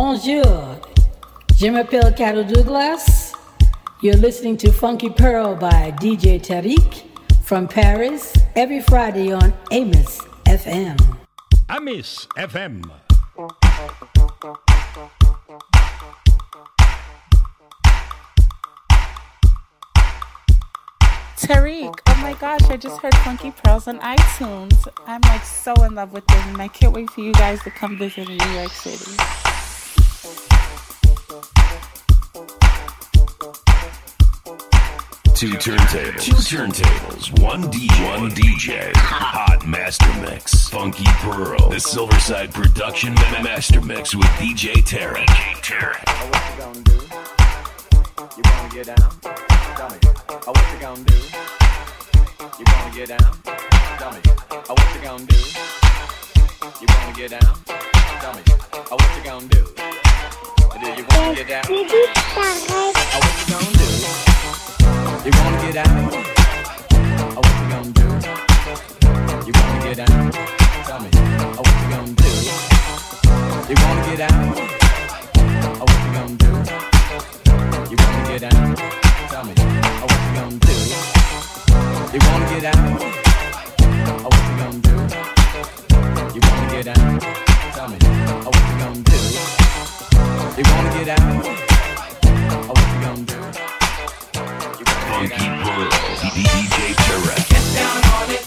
Bonjour. Je m'appelle Carol Douglas. You're listening to Funky Pearl by DJ Tarek from Paris every Friday on Amos FM. Amos FM. Tarek, oh my gosh, I just heard Funky Pearls on iTunes. I'm like so in love with them, and I can't wait for you guys to come visit in New York City. Two turntables. Two turntables. One One DJ. Hot Master Mix. Funky Pearl. The Silverside Production Master Mix with DJ Terry. DJ you gonna do? You gonna get down? Tell me. You gonna do? You gonna get down? Tell me. You gonna do? You gonna get down? Tell me. You gonna do? You wanna get down? You gonna do? You wanna get out? Oh, what you gonna do? You wanna get out? Tell me, oh, what you gonna do? You wanna get out? Oh, what you gonna do? You wanna get out? Tell me, oh, what you gonna do? You wanna get out? Oh, what you gonna do? You wanna get out? Tell me, oh, what you gonna do? You oh, gonna do? DJ Terra. Get down on it.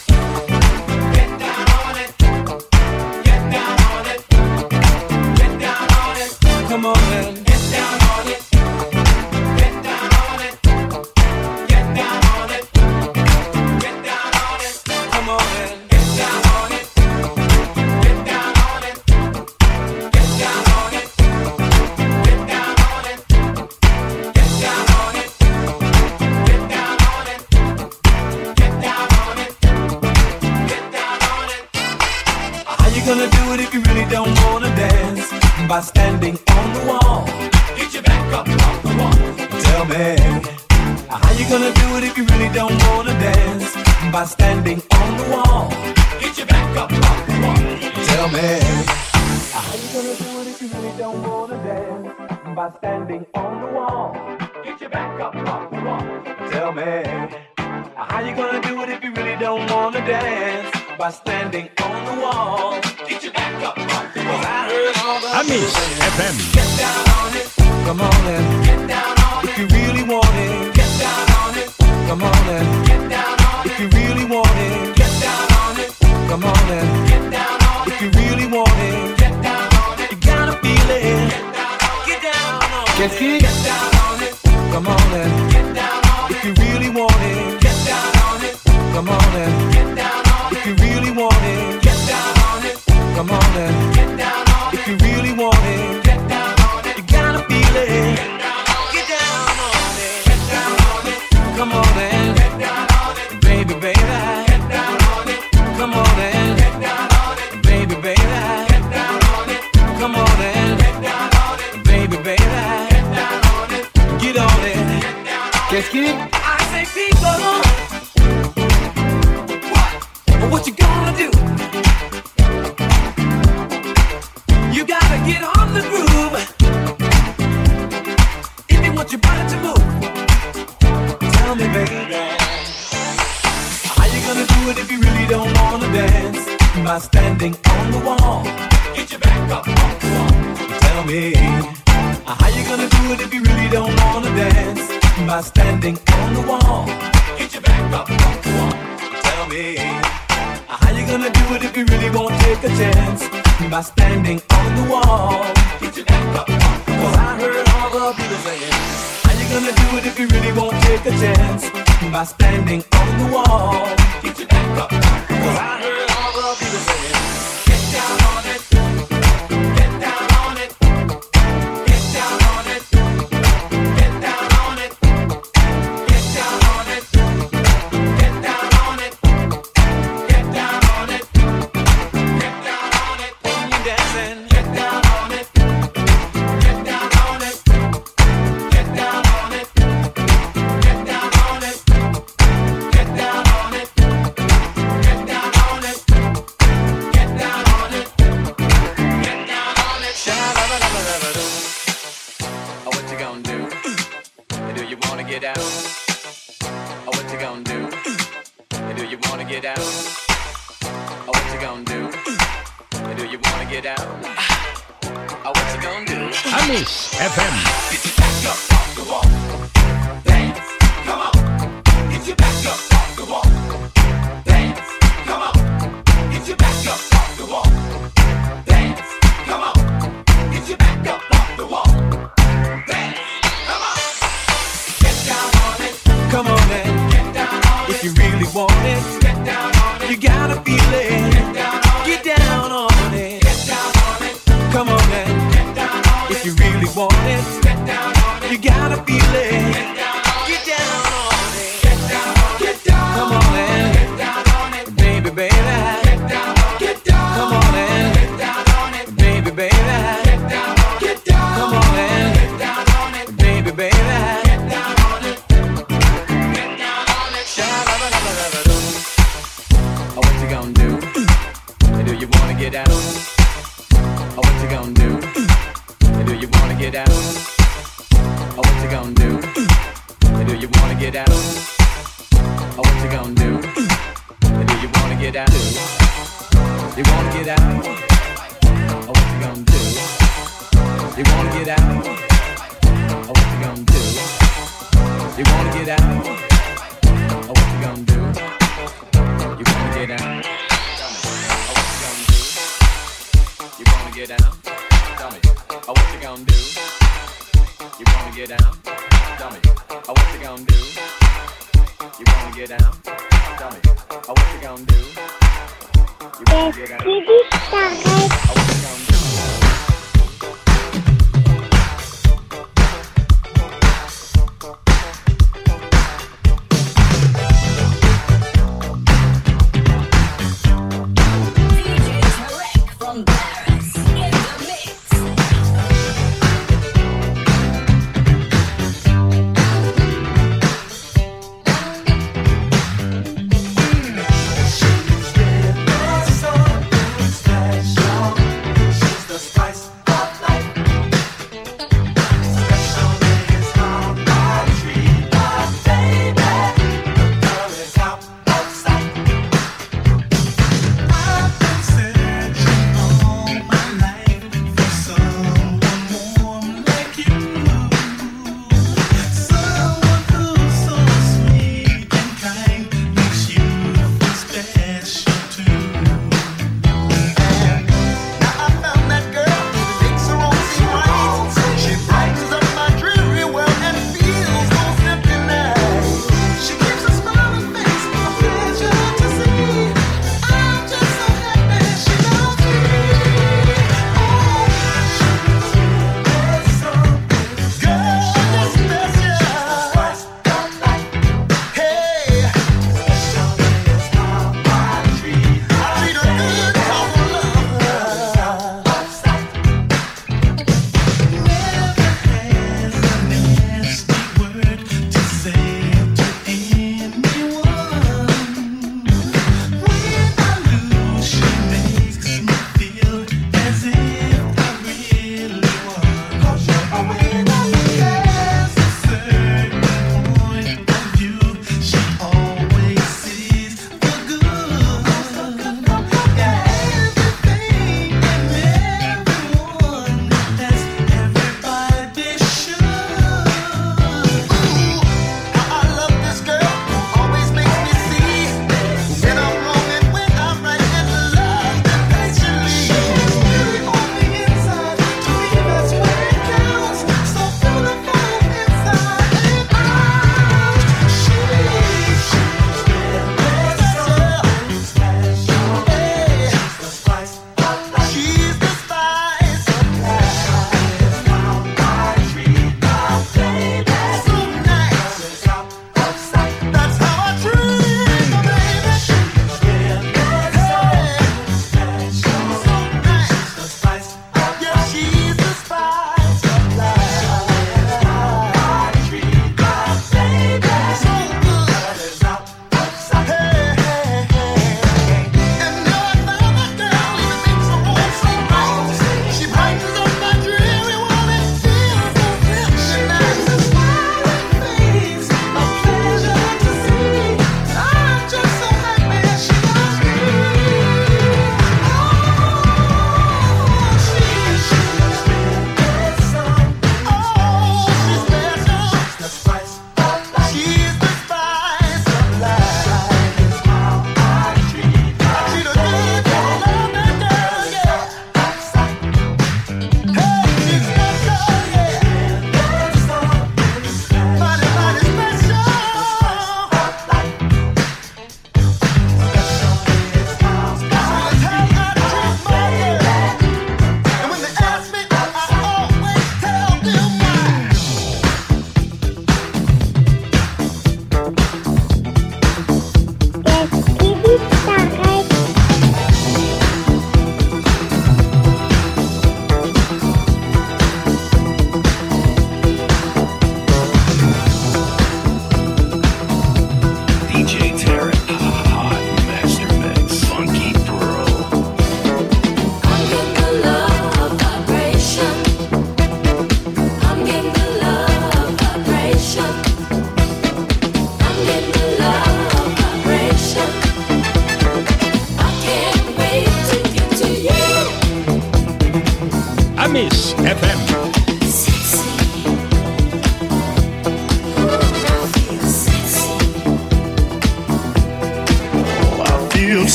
standing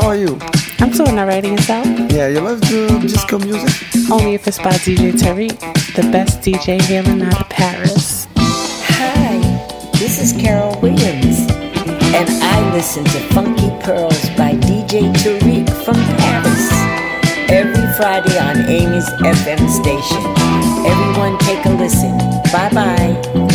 how are you? I'm doing alright yourself? Yeah, you love to disco music? Only if it's by DJ Tarek, the best DJ hailing out of Paris. Hi, this is Carol Williams, and I listen to Funky Pearls by DJ Tarek from Paris every Friday on Amy's FM station. Everyone, take a listen. Bye bye.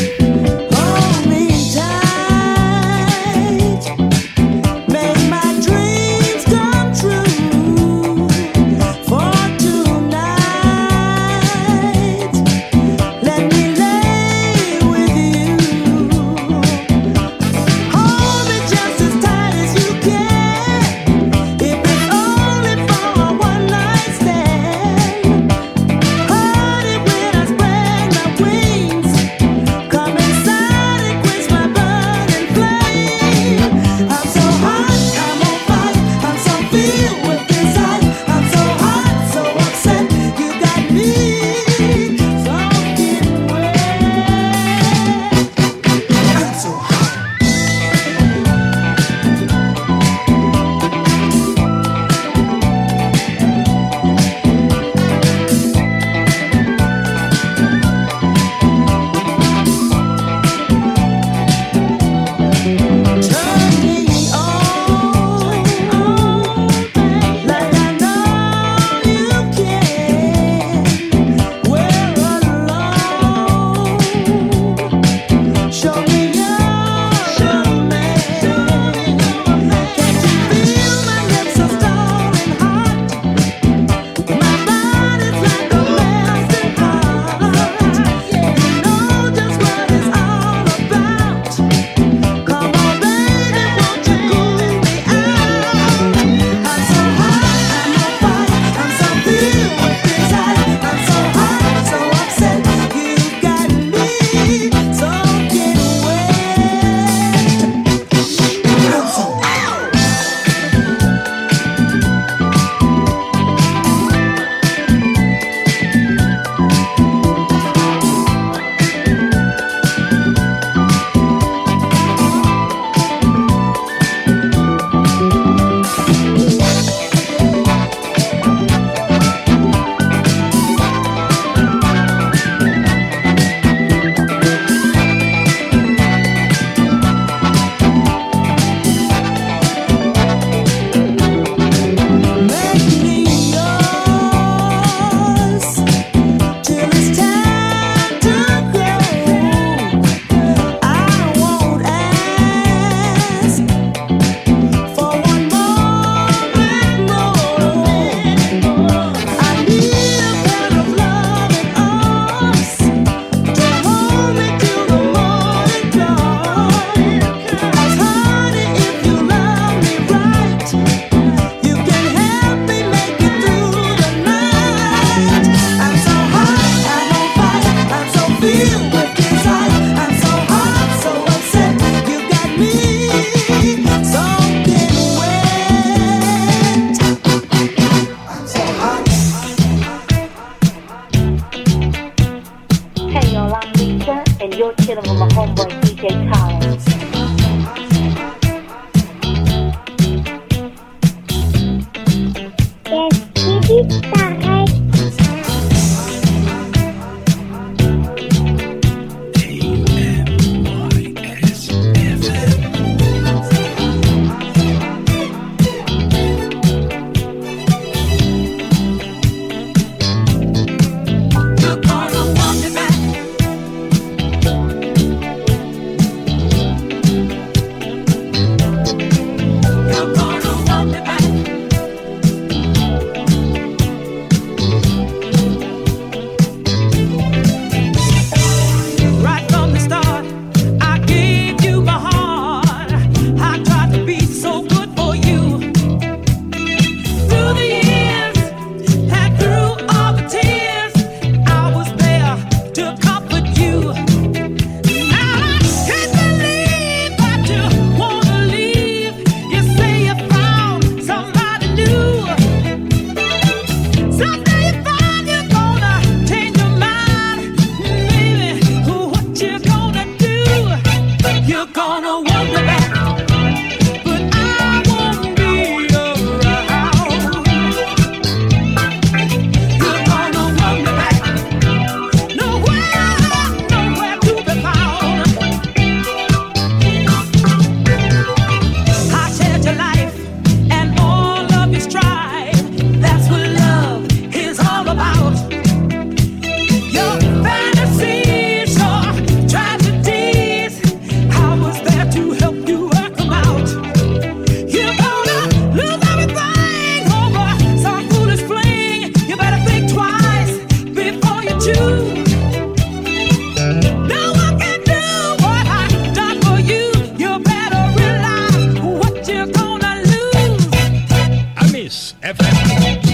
FM.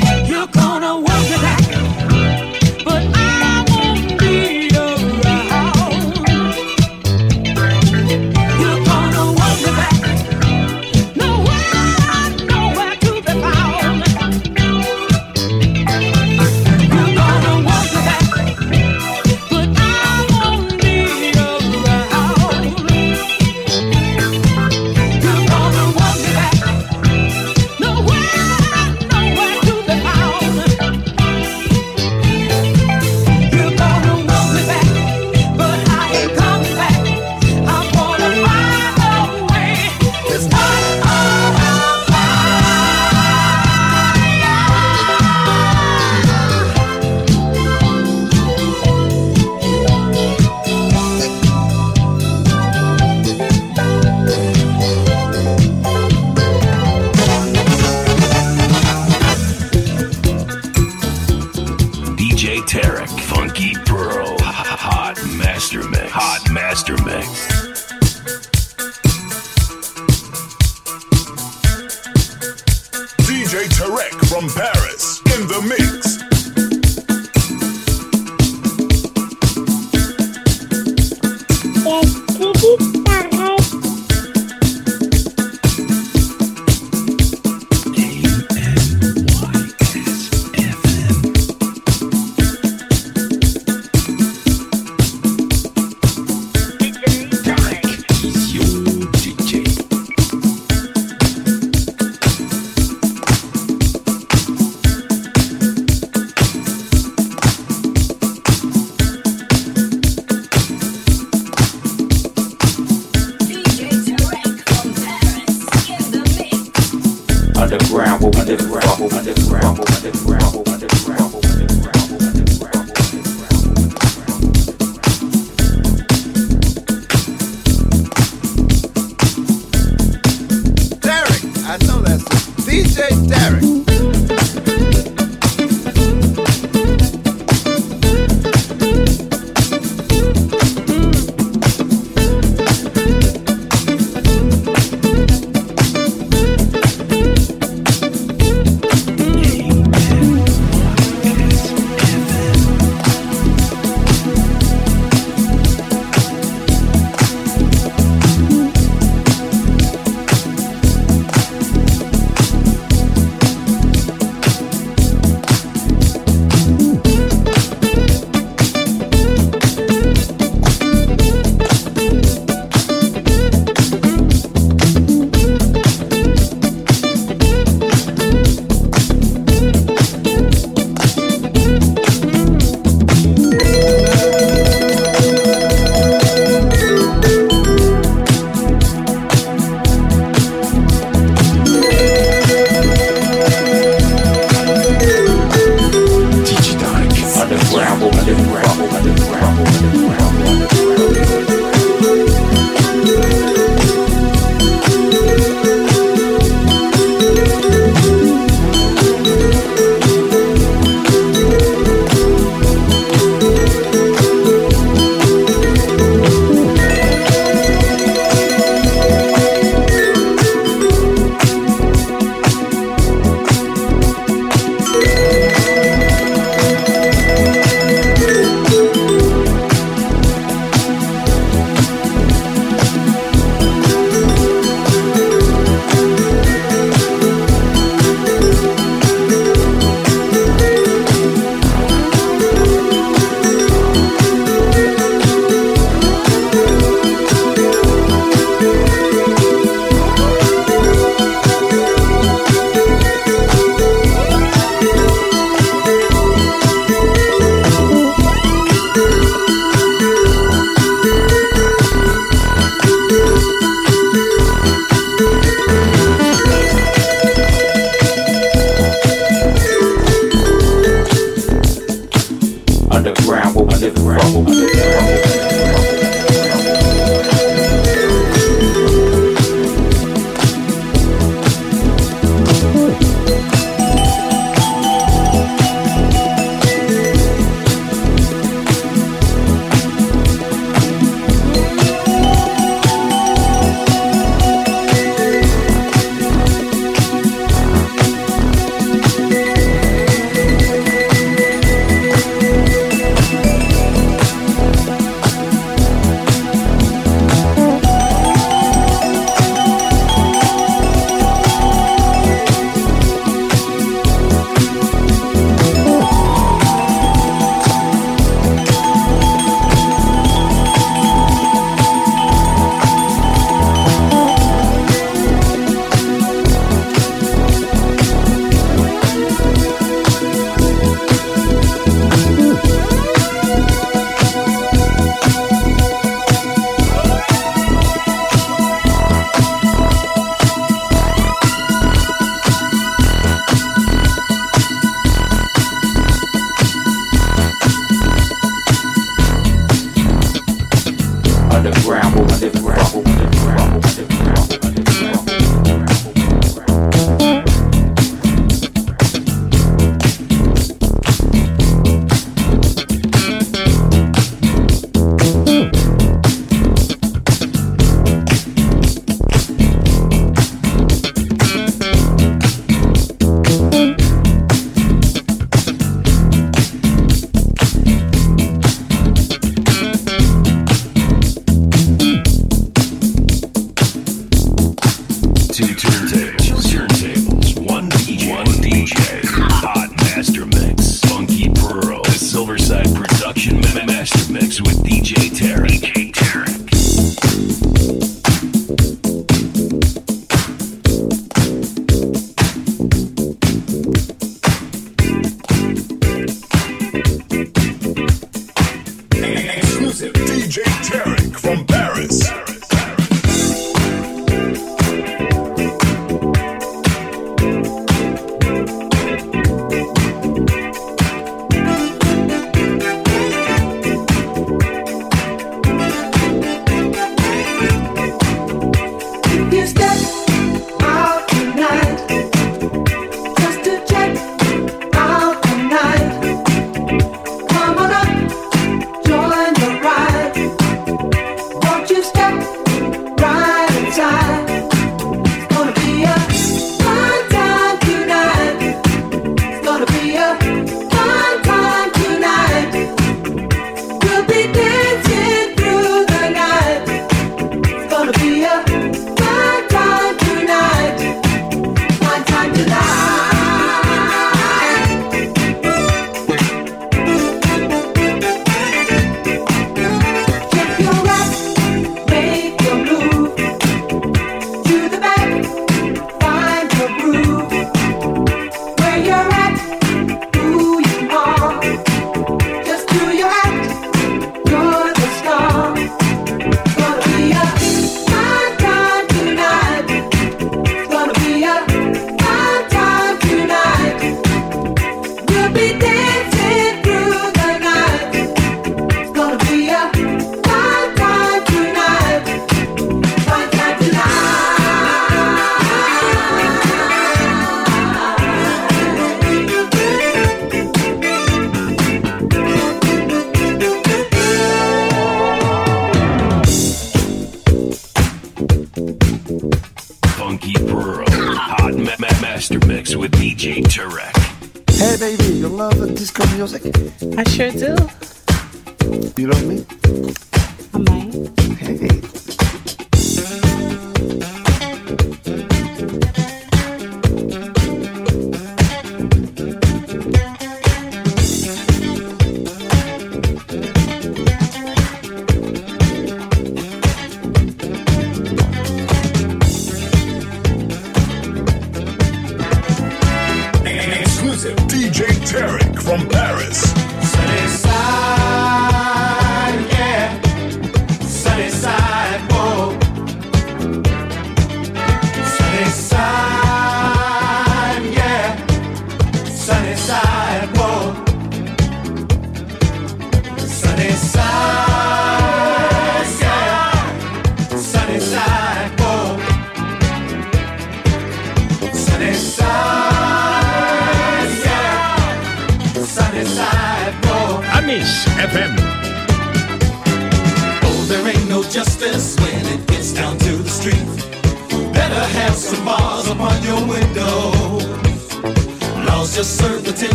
underground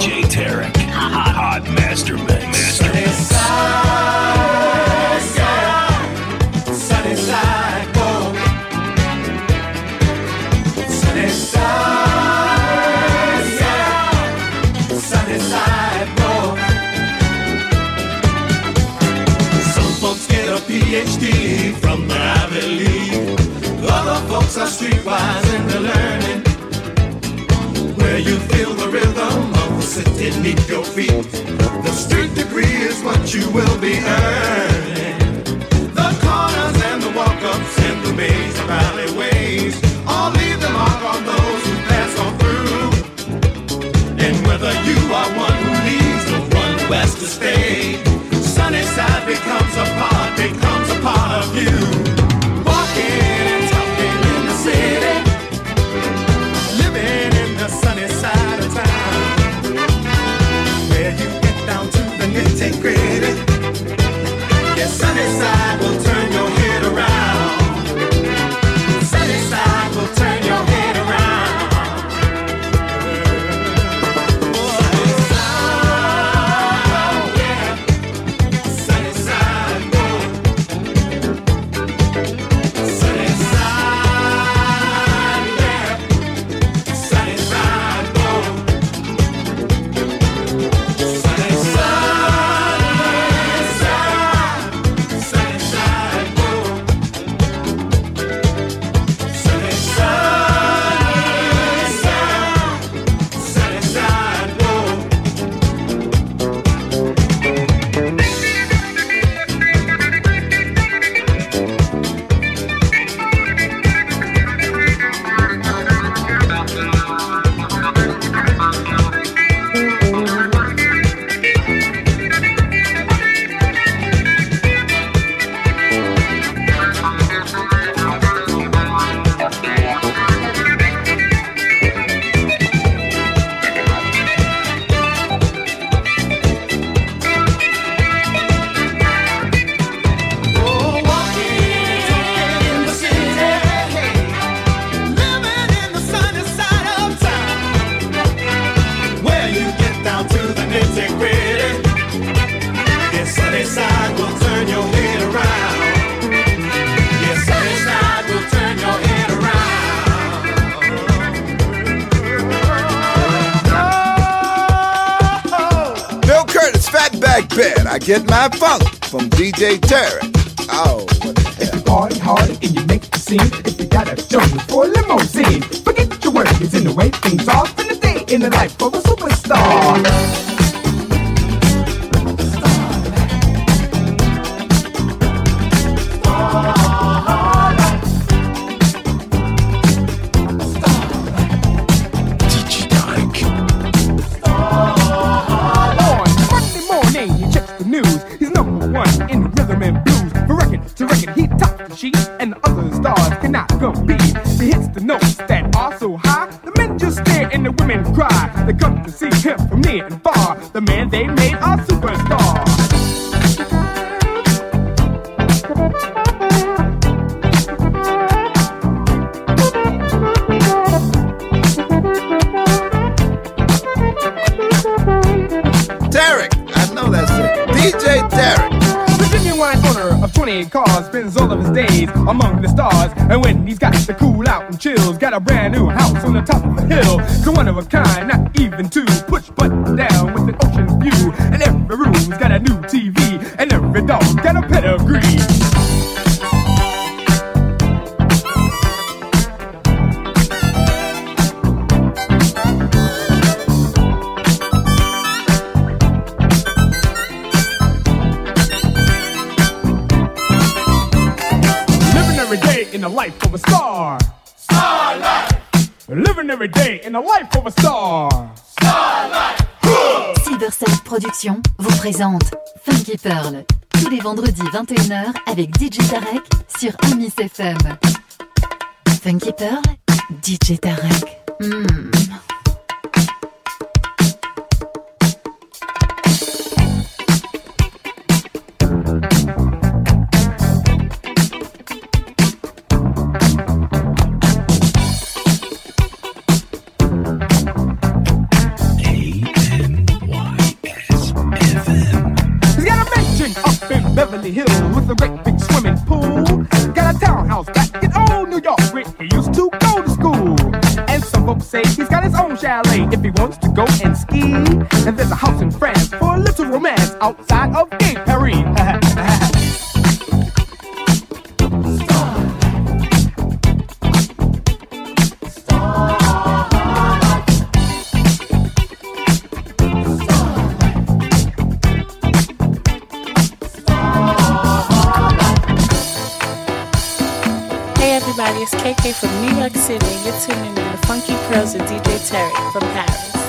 DJ Tarek, Hot Master sitting neath your feet. The street degree is what you will be earning. The corners and the walk-ups and the maze of alleyways all leave the mark on those who pass on through. And whether you are one who leaves or one who has to stay, sunny side becomes a part, becomes a part of you. sunny side will turn your head. Get my funk from DJ Tarek. Oh, what the hell? If you party hard and you make the scene, if you got a show for a limousine, forget your worries in the way things owner of 28 cars spends all of his days among the stars. And when he's got to cool out and chills, got a brand new house on the top of a hill. A one of a kind, not even two. Push button down with an ocean view. And every room's got a new TV. In Productions vous présente Funky Pearl tous les vendredis 21h avec DJ Tarek sur Amis FM. Funky Pearl, DJ Tarek. Hmm. Beverly Hills with a great big swimming pool. Got a townhouse back in old New York where he used to go to school. And some folks say he's got his own chalet if he wants to go and ski. And there's a house in France for a little romance outside of Gay Paris. everybody, it's KK from New York City. You're tuning in to Funky Pearls with DJ Tarek from Paris.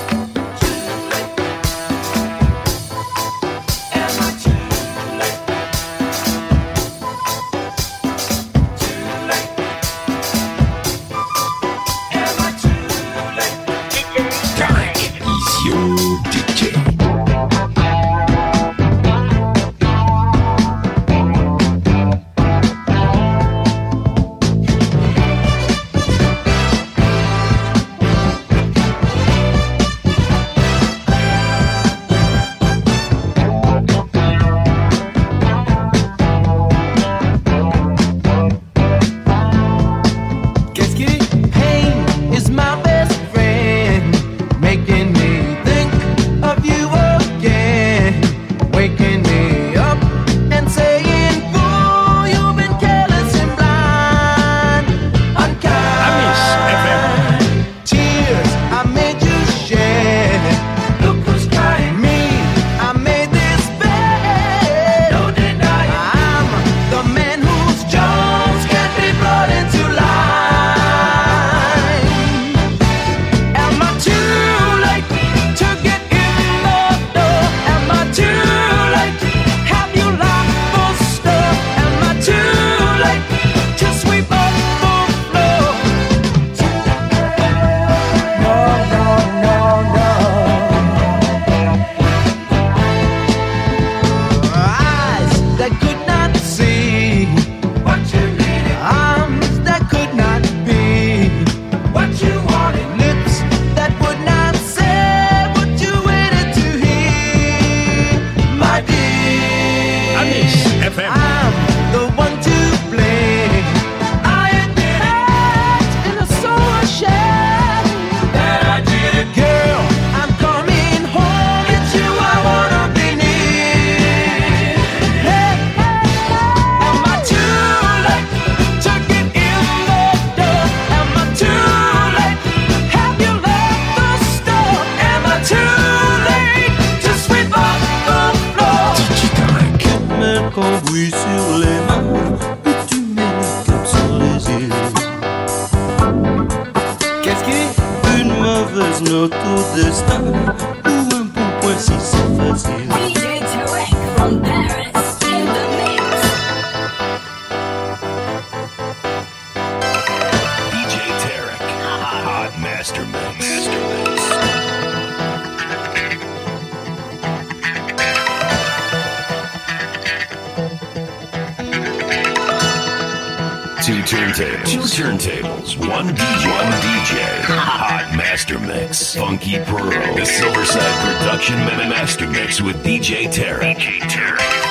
With DJ Tarek. DJ Tarek.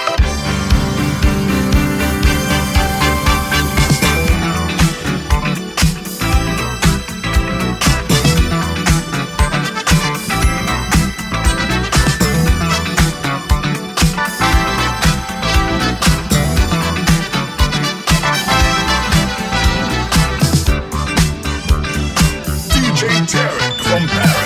from Paris.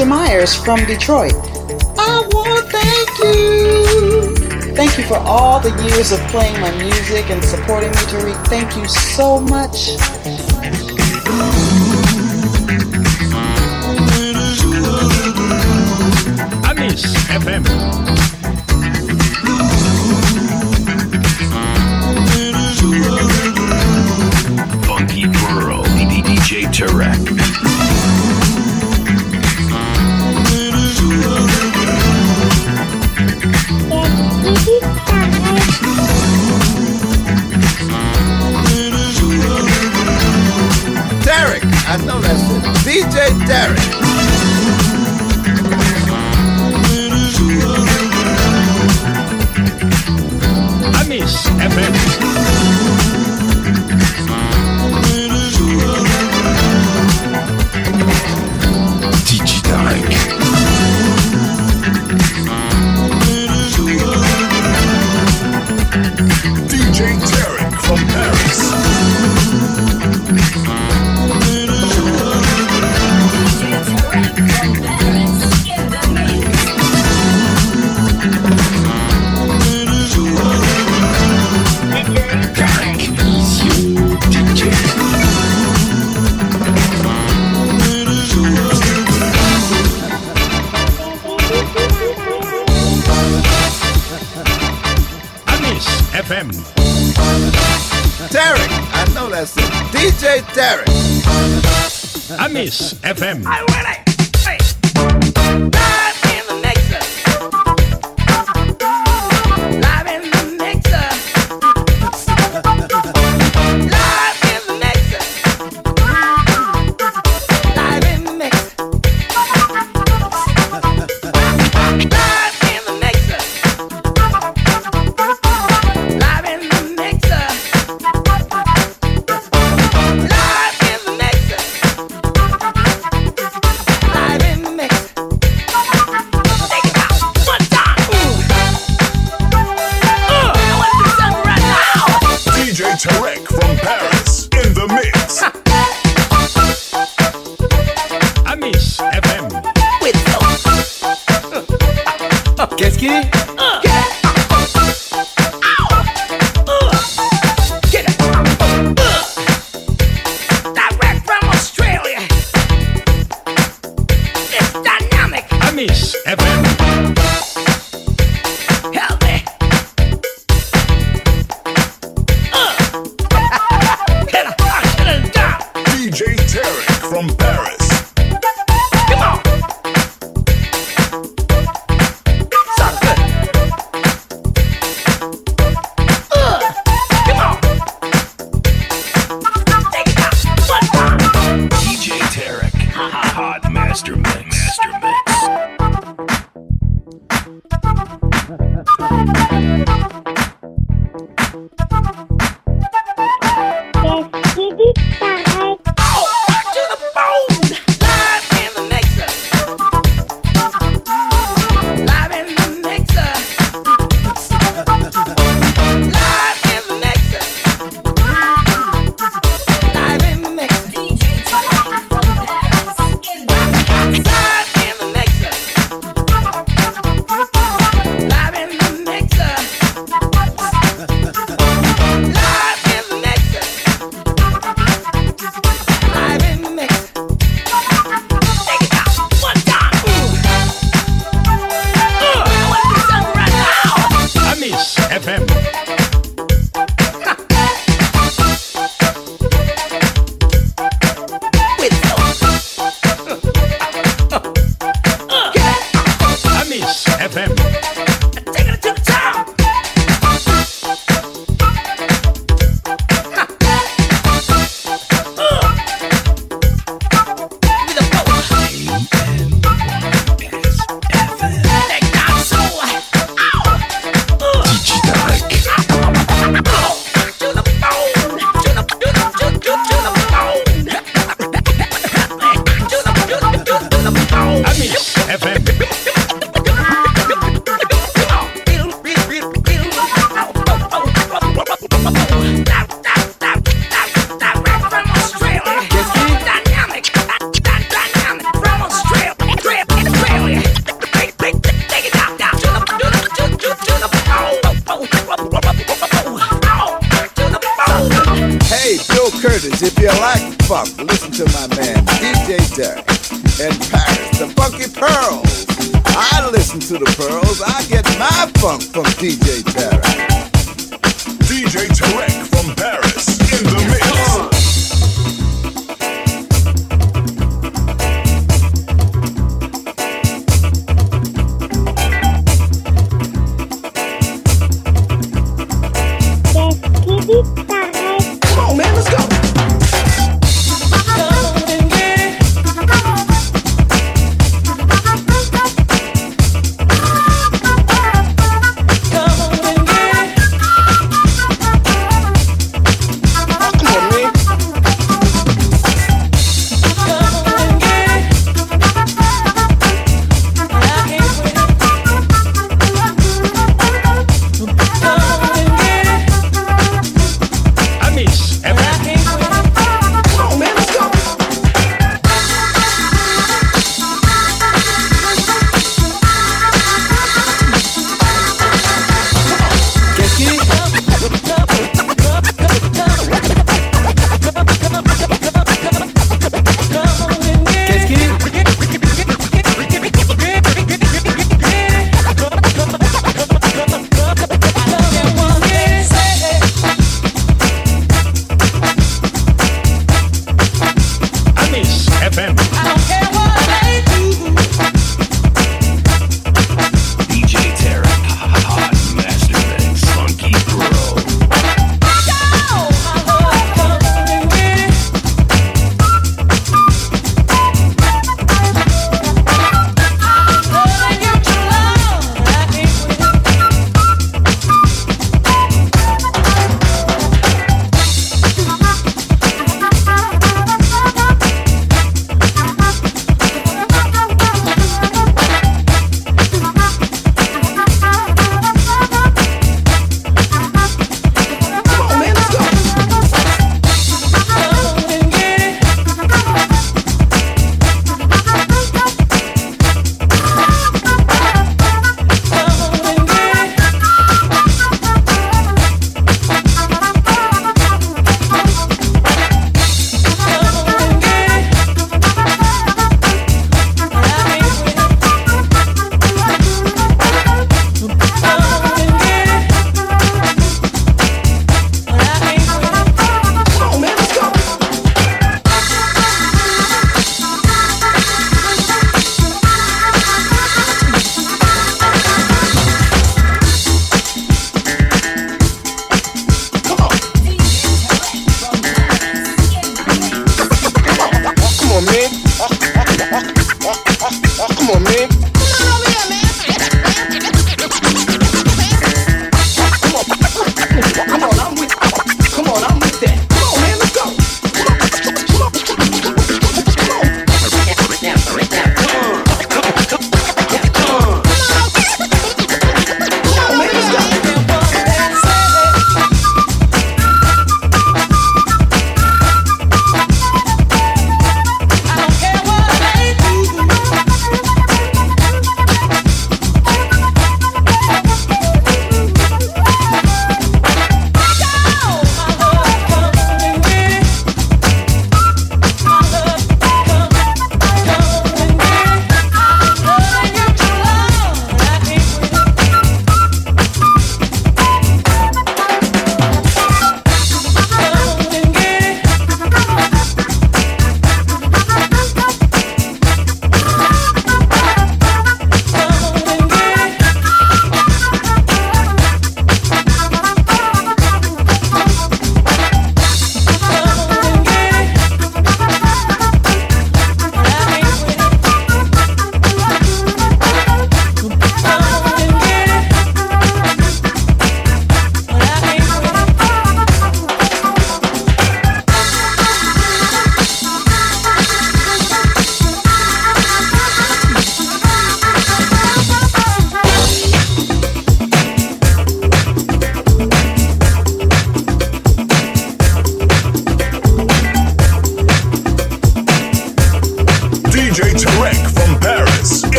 Patricia Myers from Detroit. I want to thank you. Thank you for all the years of playing my music and supporting me, Tarek. Thank you so much. Amis FM. Funky World, DJ Tarek.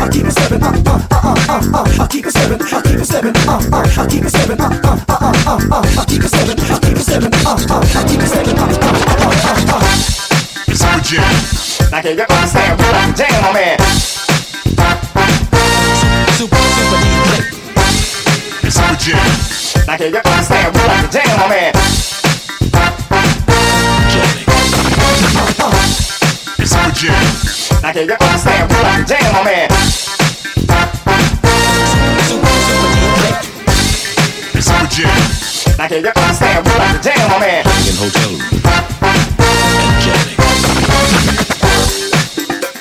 I'll keep it seven, uh, Jam. Now can you understand what I'm jam on man? Super, super DJ. Super Jam. Now can you understand what I'm jam on man? Super Jam. Now can you understand what I'm jam on man? Super, super DJ. Super Jam. Now can you understand what I'm jam on man? In hotel room.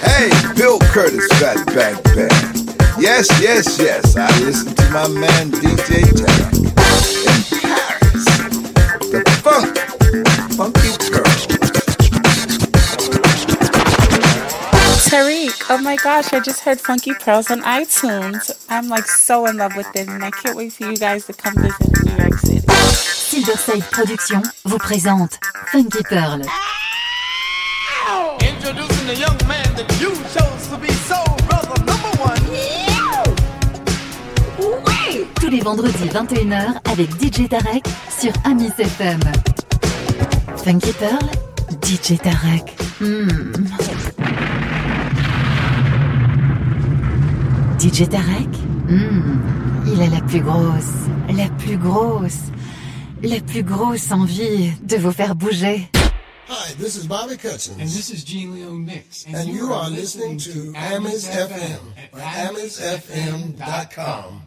Hey, Bill Curtis, Fat Back Band. Yes, yes, yes, I listen to my man DJ Tarek in Paris. The funk, Tariq, oh my gosh, I just heard Funky Pearls on iTunes. I'm like so in love with it and I can't wait for you guys to come visit in New York City. Silverside Productions vous présente Funky Pearl. Introducing the young man that you chose to be soul brother number one. Tous les vendredis 21h avec DJ Tarek sur Amis FM. Funky Pearl, DJ Tarek. Hmm. DJ Tarek? Hmm. Il a la plus grosse, la plus grosse, la plus grosse envie de vous faire bouger. Hi, this is Bobby Cutson. And this is Gene Leon Mix. And, you are listening to Amis FM at AmisFM.com.